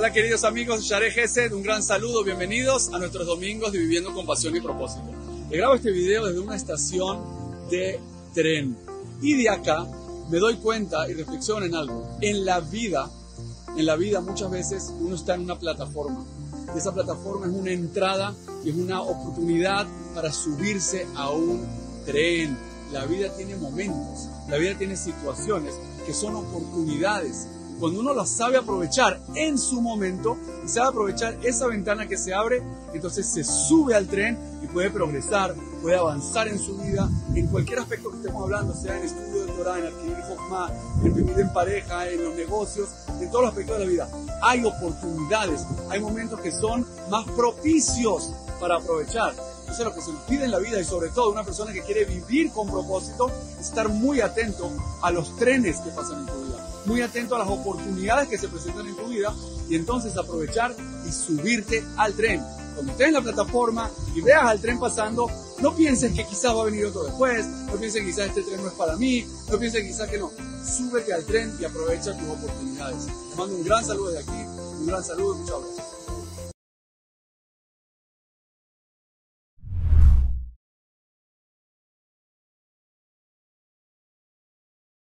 Hola queridos amigos, Share Gesed, un gran saludo, bienvenidos a nuestros domingos de Viviendo con Pasión y Propósito. Le grabo este video desde una estación de tren y de acá me doy cuenta y reflexiono en algo. En la vida, en la vida muchas veces uno está en una plataforma y esa plataforma es una entrada y es una oportunidad para subirse a un tren. La vida tiene momentos, la vida tiene situaciones que son oportunidades cuando uno las sabe aprovechar en su momento y sabe aprovechar esa ventana que se abre, entonces se sube al tren y puede progresar, puede avanzar en su vida, en cualquier aspecto que estemos hablando, sea en estudio de Torah, en adquirir más, en vivir en pareja, en los negocios, en todos los aspectos de la vida. Hay oportunidades, hay momentos que son más propicios para aprovechar. Eso es lo que se nos pide en la vida y sobre todo una persona que quiere vivir con propósito, estar muy atento a los trenes que pasan en tu vida muy atento a las oportunidades que se presentan en tu vida y entonces aprovechar y subirte al tren. Cuando estés en la plataforma y veas al tren pasando, no pienses que quizás va a venir otro después, no pienses que quizás este tren no es para mí, no pienses que quizás que no. Súbete al tren y aprovecha tus oportunidades. Te mando un gran saludo de aquí, un gran saludo, muchas gracias.